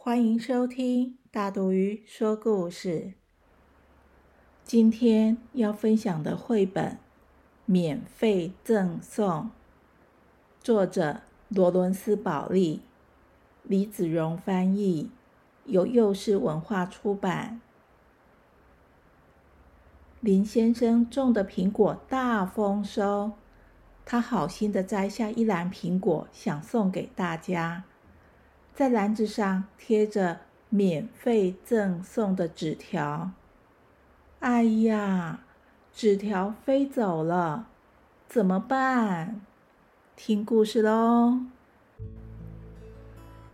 欢迎收听大肚鱼说故事。今天要分享的绘本免费赠送，作者罗伦斯·保利，李子荣翻译，由幼师文化出版。林先生种的苹果大丰收，他好心的摘下一篮苹果，想送给大家。在篮子上贴着免费赠送的纸条。哎呀，纸条飞走了，怎么办？听故事喽。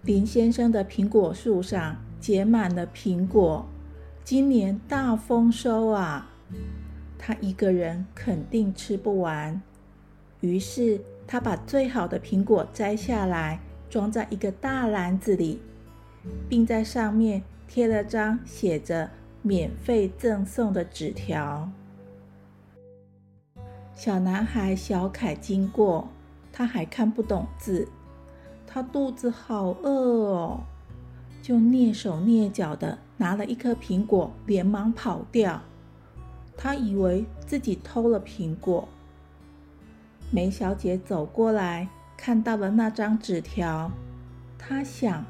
林先生的苹果树上结满了苹果，今年大丰收啊！他一个人肯定吃不完，于是他把最好的苹果摘下来。装在一个大篮子里，并在上面贴了张写着“免费赠送”的纸条。小男孩小凯经过，他还看不懂字，他肚子好饿哦，就蹑手蹑脚的拿了一颗苹果，连忙跑掉。他以为自己偷了苹果。梅小姐走过来。看到了那张纸条，他想：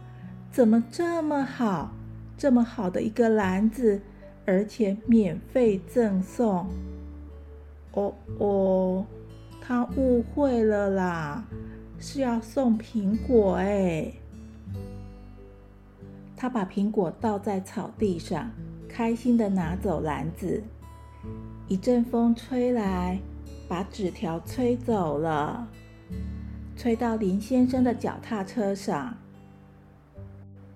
怎么这么好，这么好的一个篮子，而且免费赠送？哦哦，他误会了啦，是要送苹果哎！他把苹果倒在草地上，开心的拿走篮子。一阵风吹来，把纸条吹走了。吹到林先生的脚踏车上，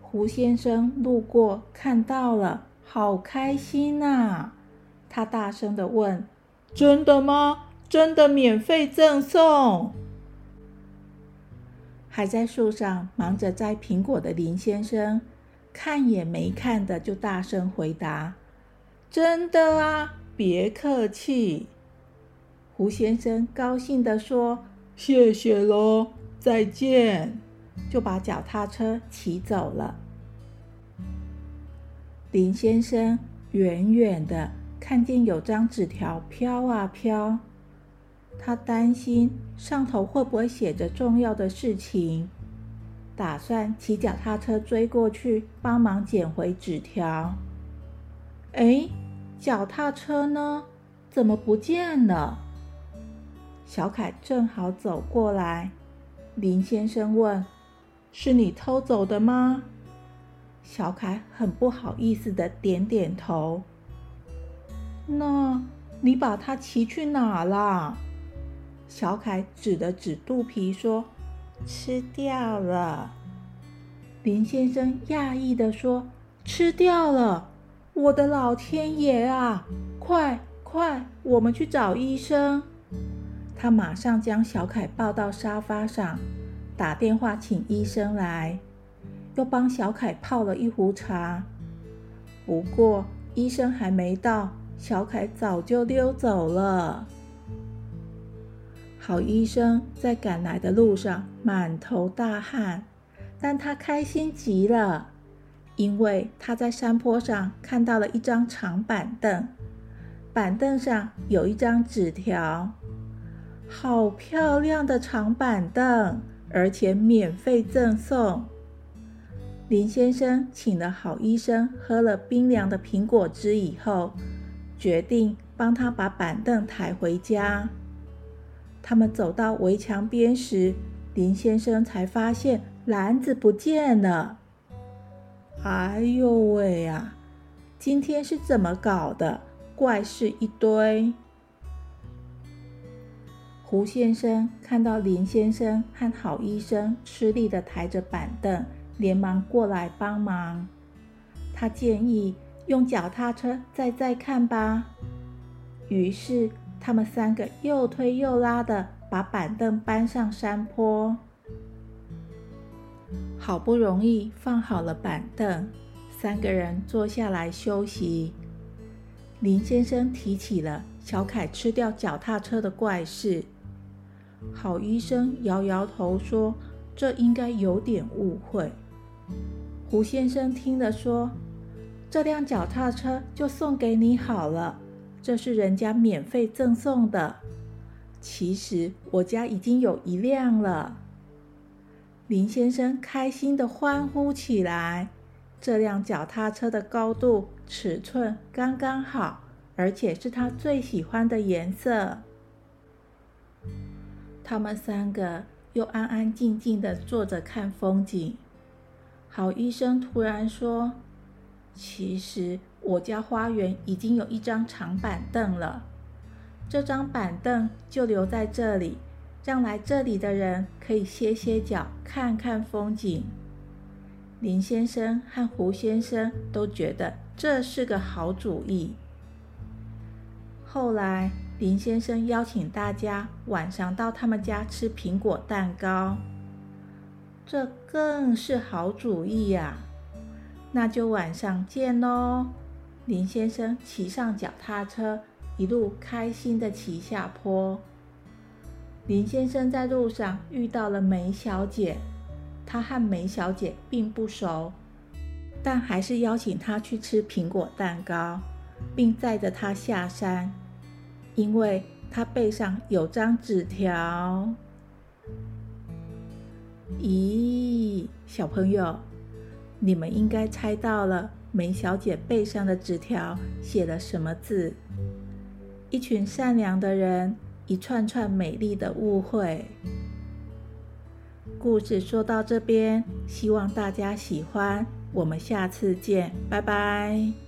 胡先生路过看到了，好开心呐！他大声的问：“真的吗？真的免费赠送？”还在树上忙着摘苹果的林先生，看也没看的就大声回答：“真的啊，别客气。”胡先生高兴的说。谢谢喽，再见！就把脚踏车骑走了。林先生远远的看见有张纸条飘啊飘，他担心上头会不会写着重要的事情，打算骑脚踏车追过去帮忙捡回纸条。哎，脚踏车呢？怎么不见了？小凯正好走过来，林先生问：“是你偷走的吗？”小凯很不好意思的点点头。那你把它骑去哪了？小凯指了指肚皮说：“吃掉了。”林先生讶异的说：“吃掉了！我的老天爷啊！快快，我们去找医生。”他马上将小凯抱到沙发上，打电话请医生来，又帮小凯泡了一壶茶。不过医生还没到，小凯早就溜走了。好医生在赶来的路上满头大汗，但他开心极了，因为他在山坡上看到了一张长板凳，板凳上有一张纸条。好漂亮的长板凳，而且免费赠送。林先生请了好医生喝了冰凉的苹果汁以后，决定帮他把板凳抬回家。他们走到围墙边时，林先生才发现篮子不见了。哎呦喂呀！今天是怎么搞的？怪事一堆。胡先生看到林先生和郝医生吃力的抬着板凳，连忙过来帮忙。他建议用脚踏车再再看吧。于是他们三个又推又拉的把板凳搬上山坡。好不容易放好了板凳，三个人坐下来休息。林先生提起了小凯吃掉脚踏车的怪事。好医生摇摇头说：“这应该有点误会。”胡先生听了说：“这辆脚踏车就送给你好了，这是人家免费赠送的。其实我家已经有一辆了。”林先生开心地欢呼起来。这辆脚踏车的高度、尺寸刚刚好，而且是他最喜欢的颜色。他们三个又安安静静的坐着看风景。好医生突然说：“其实我家花园已经有一张长板凳了，这张板凳就留在这里，让来这里的人可以歇歇脚，看看风景。”林先生和胡先生都觉得这是个好主意。后来。林先生邀请大家晚上到他们家吃苹果蛋糕，这更是好主意呀！那就晚上见喽。林先生骑上脚踏车，一路开心的骑下坡。林先生在路上遇到了梅小姐，他和梅小姐并不熟，但还是邀请她去吃苹果蛋糕，并载着她下山。因为他背上有张纸条。咦，小朋友，你们应该猜到了梅小姐背上的纸条写了什么字？一群善良的人，一串串美丽的误会。故事说到这边，希望大家喜欢。我们下次见，拜拜。